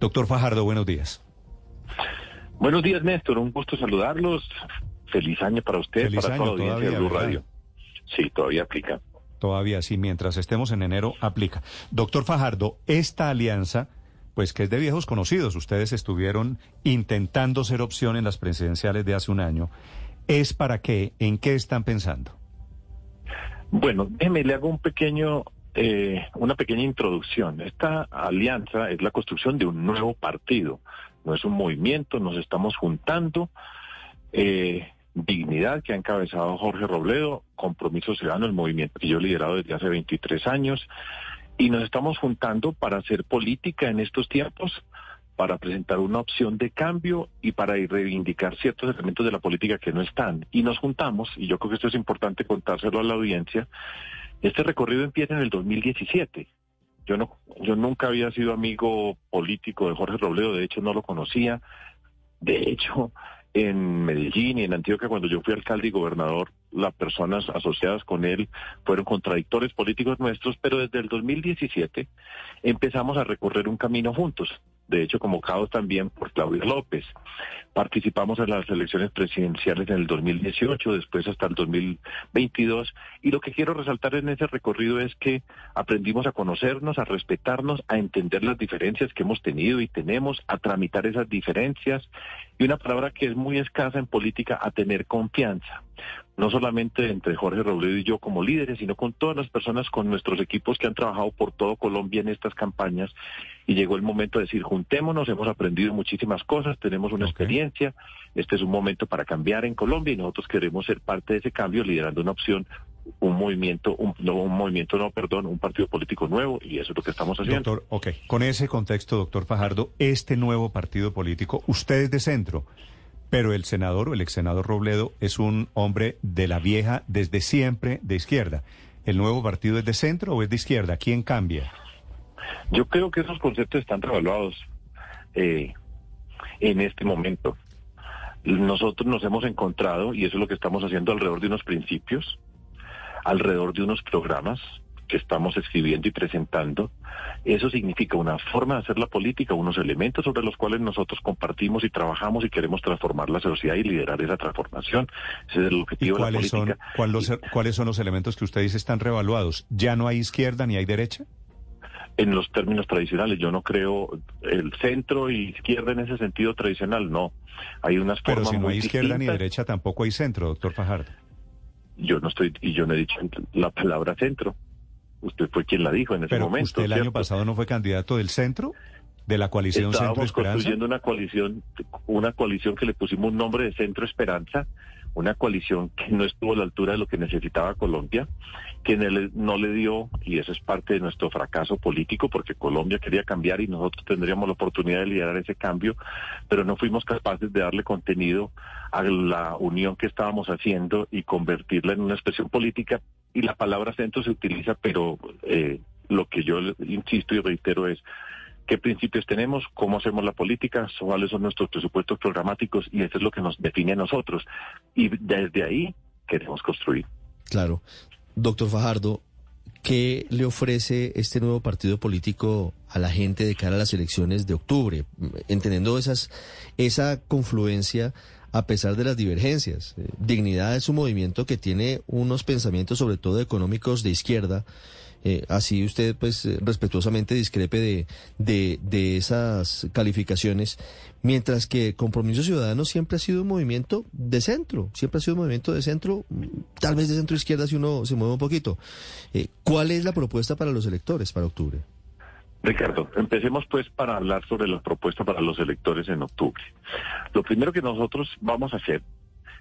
Doctor Fajardo, buenos días. Buenos días, Néstor. Un gusto saludarlos. Feliz año para usted, Feliz para año, toda la audiencia de todavía, Blue ¿verdad? Radio. Sí, todavía aplica. Todavía sí, mientras estemos en enero, aplica. Doctor Fajardo, esta alianza, pues que es de viejos conocidos, ustedes estuvieron intentando ser opción en las presidenciales de hace un año, ¿es para qué? ¿En qué están pensando? Bueno, déjeme, le hago un pequeño, eh, una pequeña introducción. Esta alianza es la construcción de un nuevo partido. No es un movimiento, nos estamos juntando. Eh, Dignidad, que ha encabezado Jorge Robledo, Compromiso Ciudadano, el movimiento que yo he liderado desde hace 23 años, y nos estamos juntando para hacer política en estos tiempos, para presentar una opción de cambio y para reivindicar ciertos elementos de la política que no están. Y nos juntamos, y yo creo que esto es importante contárselo a la audiencia, este recorrido empieza en el 2017. Yo no, yo nunca había sido amigo político de Jorge Robledo, de hecho no lo conocía. De hecho, en Medellín y en Antioquia, cuando yo fui alcalde y gobernador, las personas asociadas con él fueron contradictores políticos nuestros, pero desde el 2017 empezamos a recorrer un camino juntos. De hecho, convocados también por Claudia López. Participamos en las elecciones presidenciales en el 2018, después hasta el 2022. Y lo que quiero resaltar en ese recorrido es que aprendimos a conocernos, a respetarnos, a entender las diferencias que hemos tenido y tenemos, a tramitar esas diferencias. Y una palabra que es muy escasa en política, a tener confianza no solamente entre Jorge Robledo y yo como líderes, sino con todas las personas, con nuestros equipos que han trabajado por todo Colombia en estas campañas. Y llegó el momento de decir, juntémonos, hemos aprendido muchísimas cosas, tenemos una experiencia, este es un momento para cambiar en Colombia y nosotros queremos ser parte de ese cambio liderando una opción, un movimiento, un, no un movimiento, no, perdón, un partido político nuevo y eso es lo que estamos haciendo. Doctor, ok, con ese contexto, doctor Fajardo, este nuevo partido político, usted es de centro, pero el senador o el ex senador Robledo es un hombre de la vieja desde siempre de izquierda. ¿El nuevo partido es de centro o es de izquierda? ¿Quién cambia? Yo creo que esos conceptos están revaluados eh, en este momento. Nosotros nos hemos encontrado, y eso es lo que estamos haciendo alrededor de unos principios, alrededor de unos programas que estamos escribiendo y presentando. Eso significa una forma de hacer la política, unos elementos sobre los cuales nosotros compartimos y trabajamos y queremos transformar la sociedad y liderar esa transformación. Ese es el ¿Y objetivo de la cuáles son, política. cuáles, cuáles son los elementos que usted dice están revaluados? ¿Ya no hay izquierda ni hay derecha? en los términos tradicionales. Yo no creo el centro y izquierda en ese sentido tradicional, no. Hay unas Pero formas si no hay izquierda ni derecha, tampoco hay centro, doctor Fajardo. Yo no estoy, y yo no he dicho la palabra centro. Usted fue quien la dijo en ese Pero momento. usted el año pasado no fue candidato del centro, de la coalición Centro Estábamos Esperanza. construyendo una coalición, una coalición que le pusimos un nombre de Centro Esperanza, una coalición que no estuvo a la altura de lo que necesitaba Colombia, que no le dio, y eso es parte de nuestro fracaso político, porque Colombia quería cambiar y nosotros tendríamos la oportunidad de liderar ese cambio, pero no fuimos capaces de darle contenido a la unión que estábamos haciendo y convertirla en una expresión política. Y la palabra centro se utiliza, pero eh, lo que yo insisto y reitero es qué principios tenemos, cómo hacemos la política, cuáles son nuestros presupuestos programáticos y eso es lo que nos define a nosotros. Y desde ahí queremos construir. Claro. Doctor Fajardo, ¿qué le ofrece este nuevo partido político a la gente de cara a las elecciones de octubre? Entendiendo esas, esa confluencia a pesar de las divergencias. Eh, Dignidad es un movimiento que tiene unos pensamientos, sobre todo económicos, de izquierda. Eh, así usted, pues, eh, respetuosamente discrepe de, de, de esas calificaciones, mientras que Compromiso Ciudadano siempre ha sido un movimiento de centro, siempre ha sido un movimiento de centro, mm, tal vez de centro izquierda si uno se mueve un poquito. ¿Cuál es la propuesta para los electores para octubre? Ricardo, empecemos pues para hablar sobre la propuesta para los electores en octubre. Lo primero que nosotros vamos a hacer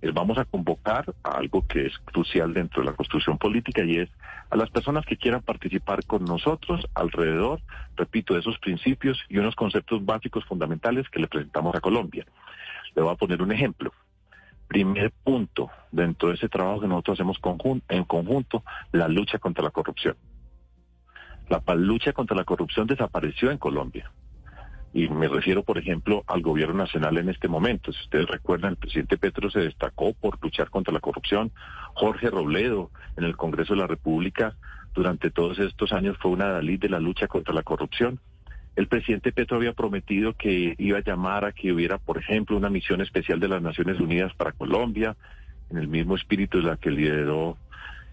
es vamos a convocar a algo que es crucial dentro de la construcción política y es a las personas que quieran participar con nosotros alrededor, repito, de esos principios y unos conceptos básicos fundamentales que le presentamos a Colombia. Le voy a poner un ejemplo. Primer punto dentro de ese trabajo que nosotros hacemos en conjunto, la lucha contra la corrupción. La lucha contra la corrupción desapareció en Colombia. Y me refiero, por ejemplo, al gobierno nacional en este momento. Si ustedes recuerdan, el presidente Petro se destacó por luchar contra la corrupción. Jorge Robledo, en el Congreso de la República, durante todos estos años fue una Dalí de la lucha contra la corrupción. El presidente Petro había prometido que iba a llamar a que hubiera, por ejemplo, una misión especial de las Naciones Unidas para Colombia, en el mismo espíritu de la que lideró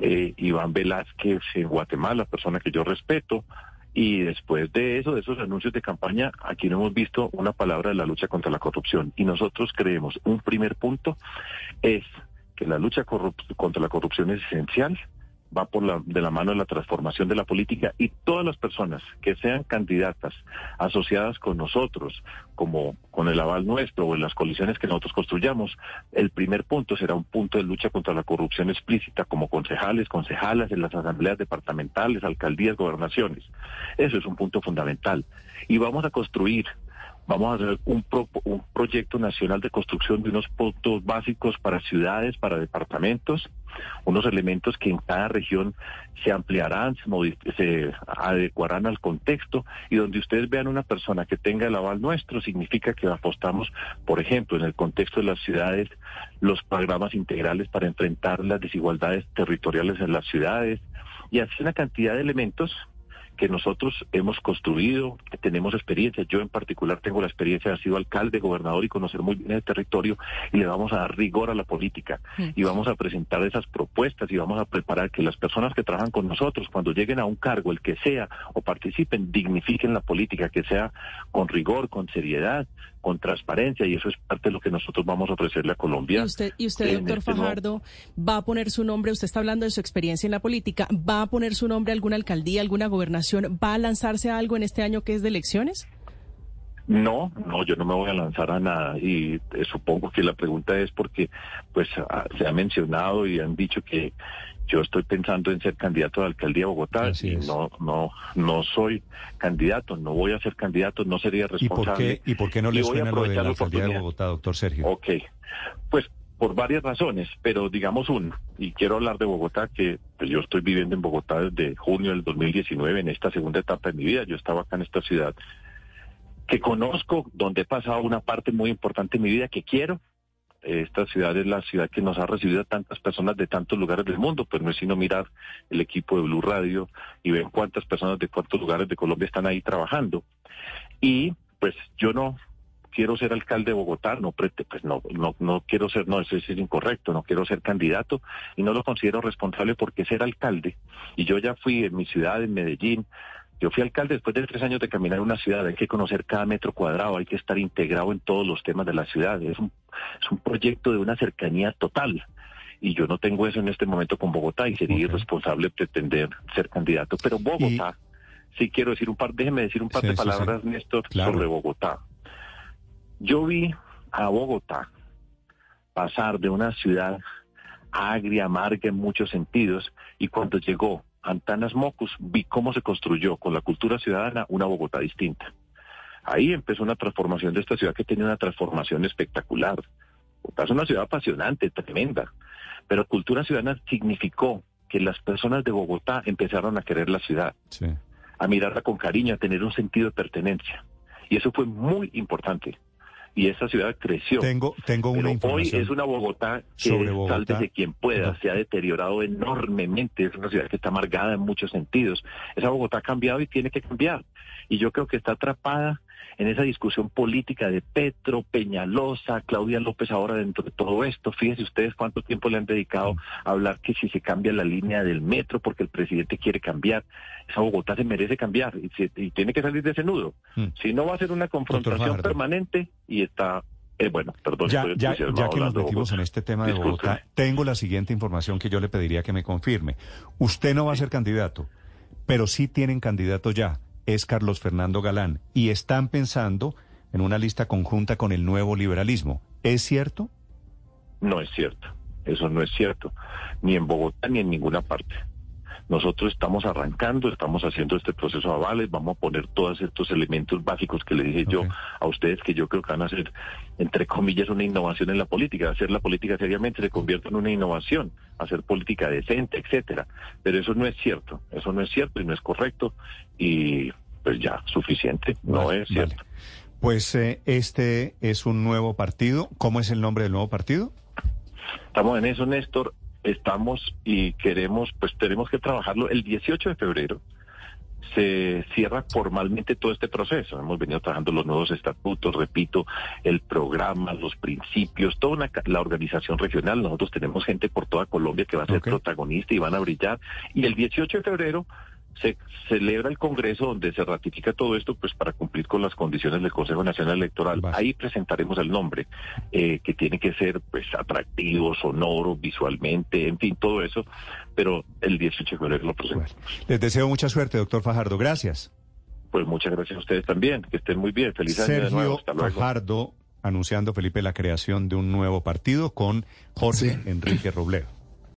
eh, Iván Velázquez en Guatemala, persona que yo respeto. Y después de eso, de esos anuncios de campaña, aquí no hemos visto una palabra de la lucha contra la corrupción. Y nosotros creemos, un primer punto es que la lucha contra la corrupción es esencial va por la, de la mano de la transformación de la política y todas las personas que sean candidatas asociadas con nosotros, como con el aval nuestro o en las coaliciones que nosotros construyamos, el primer punto será un punto de lucha contra la corrupción explícita como concejales, concejalas en las asambleas departamentales, alcaldías, gobernaciones. Eso es un punto fundamental. Y vamos a construir Vamos a hacer un, un proyecto nacional de construcción de unos puntos básicos para ciudades, para departamentos, unos elementos que en cada región se ampliarán, se, se, adecuarán al contexto y donde ustedes vean una persona que tenga el aval nuestro, significa que apostamos, por ejemplo, en el contexto de las ciudades, los programas integrales para enfrentar las desigualdades territoriales en las ciudades y así una cantidad de elementos que nosotros hemos construido, que tenemos experiencia. Yo en particular tengo la experiencia de haber sido alcalde, gobernador y conocer muy bien el territorio y le vamos a dar rigor a la política mm. y vamos a presentar esas propuestas y vamos a preparar que las personas que trabajan con nosotros cuando lleguen a un cargo, el que sea, o participen, dignifiquen la política, que sea con rigor, con seriedad, con transparencia y eso es parte de lo que nosotros vamos a ofrecerle a Colombia. Y usted, y usted doctor este Fajardo, va a poner su nombre, usted está hablando de su experiencia en la política, ¿va a poner su nombre a alguna alcaldía, alguna gobernación? ¿Va a lanzarse a algo en este año que es de elecciones? No, no, yo no me voy a lanzar a nada y eh, supongo que la pregunta es porque pues ah, se ha mencionado y han dicho que yo estoy pensando en ser candidato a la alcaldía de Bogotá y no, no, no soy candidato, no voy a ser candidato, no sería responsable. ¿Y por qué, no le suena lo de la alcaldía de Bogotá, doctor Sergio? Ok, pues por varias razones, pero digamos una, y quiero hablar de Bogotá, que pues, yo estoy viviendo en Bogotá desde junio del 2019, en esta segunda etapa de mi vida, yo estaba acá en esta ciudad, que conozco, donde he pasado una parte muy importante de mi vida que quiero, esta ciudad es la ciudad que nos ha recibido a tantas personas de tantos lugares del mundo, pues no es sino mirar el equipo de Blue Radio y ver cuántas personas de cuántos lugares de Colombia están ahí trabajando. Y pues yo no quiero ser alcalde de Bogotá, no pues no, no, no quiero ser, no, eso es incorrecto, no quiero ser candidato y no lo considero responsable porque ser alcalde, y yo ya fui en mi ciudad, en Medellín, yo fui alcalde después de tres años de caminar en una ciudad, hay que conocer cada metro cuadrado, hay que estar integrado en todos los temas de la ciudad. Es un, es un proyecto de una cercanía total. Y yo no tengo eso en este momento con Bogotá y sería irresponsable pretender ser candidato. Pero Bogotá, sí quiero decir un par, déjeme decir un par de palabras, Néstor, sobre Bogotá. Yo vi a Bogotá pasar de una ciudad agria, amarga en muchos sentidos, y cuando llegó Antanas Mocus, vi cómo se construyó con la cultura ciudadana una Bogotá distinta. Ahí empezó una transformación de esta ciudad que tiene una transformación espectacular. Bogotá es una ciudad apasionante, tremenda, pero cultura ciudadana significó que las personas de Bogotá empezaron a querer la ciudad, a mirarla con cariño, a tener un sentido de pertenencia. Y eso fue muy importante y esa ciudad creció. Tengo, tengo una Hoy es una Bogotá que sobre de quien pueda, se ha deteriorado enormemente, es una ciudad que está amargada en muchos sentidos. Esa Bogotá ha cambiado y tiene que cambiar. Y yo creo que está atrapada en esa discusión política de Petro, Peñalosa, Claudia López ahora dentro de todo esto. Fíjense ustedes cuánto tiempo le han dedicado a hablar que si se cambia la línea del metro porque el presidente quiere cambiar, esa Bogotá se merece cambiar y, tiene que salir de ese nudo. Hmm. Si no va a ser una confrontación permanente y está eh, bueno, perdón. Ya, ya, ya que nos metimos en este tema de Bogotá, tengo la siguiente información que yo le pediría que me confirme. Usted no va a ser candidato, pero sí tienen candidato ya es Carlos Fernando Galán y están pensando en una lista conjunta con el nuevo liberalismo. ¿Es cierto? No es cierto. Eso no es cierto. Ni en Bogotá ni en ninguna parte. Nosotros estamos arrancando, estamos haciendo este proceso de avales, vamos a poner todos estos elementos básicos que le dije yo a ustedes que yo creo que van a ser, entre comillas, una innovación en la política. Hacer la política seriamente se convierte en una innovación, hacer política decente, etcétera. Pero eso no es cierto, eso no es cierto y no es correcto y pues ya, suficiente, no es cierto. Pues eh, este es un nuevo partido. ¿Cómo es el nombre del nuevo partido? Estamos en eso, Néstor estamos y queremos, pues tenemos que trabajarlo el 18 de febrero. se cierra formalmente todo este proceso. Hemos venido trabajando los nuevos estatutos, repito, el programa, los principios, toda la organización regional. Nosotros tenemos gente por toda Colombia que va a ser protagonista y van a brillar. Y el 18 de febrero se celebra el Congreso donde se ratifica todo esto pues para cumplir con las condiciones del Consejo Nacional Electoral. Ahí presentaremos el nombre, eh, que tiene que ser pues atractivo, sonoro, visualmente, en fin, todo eso, pero el 18 de febrero lo presentamos. les deseo mucha suerte, doctor Fajardo. Gracias. Pues muchas gracias a ustedes también. Que estén muy bien. Feliz año de nuevo. Hasta luego. Fajardo anunciando, Felipe, la creación de un nuevo partido con Jorge Enrique Robledo.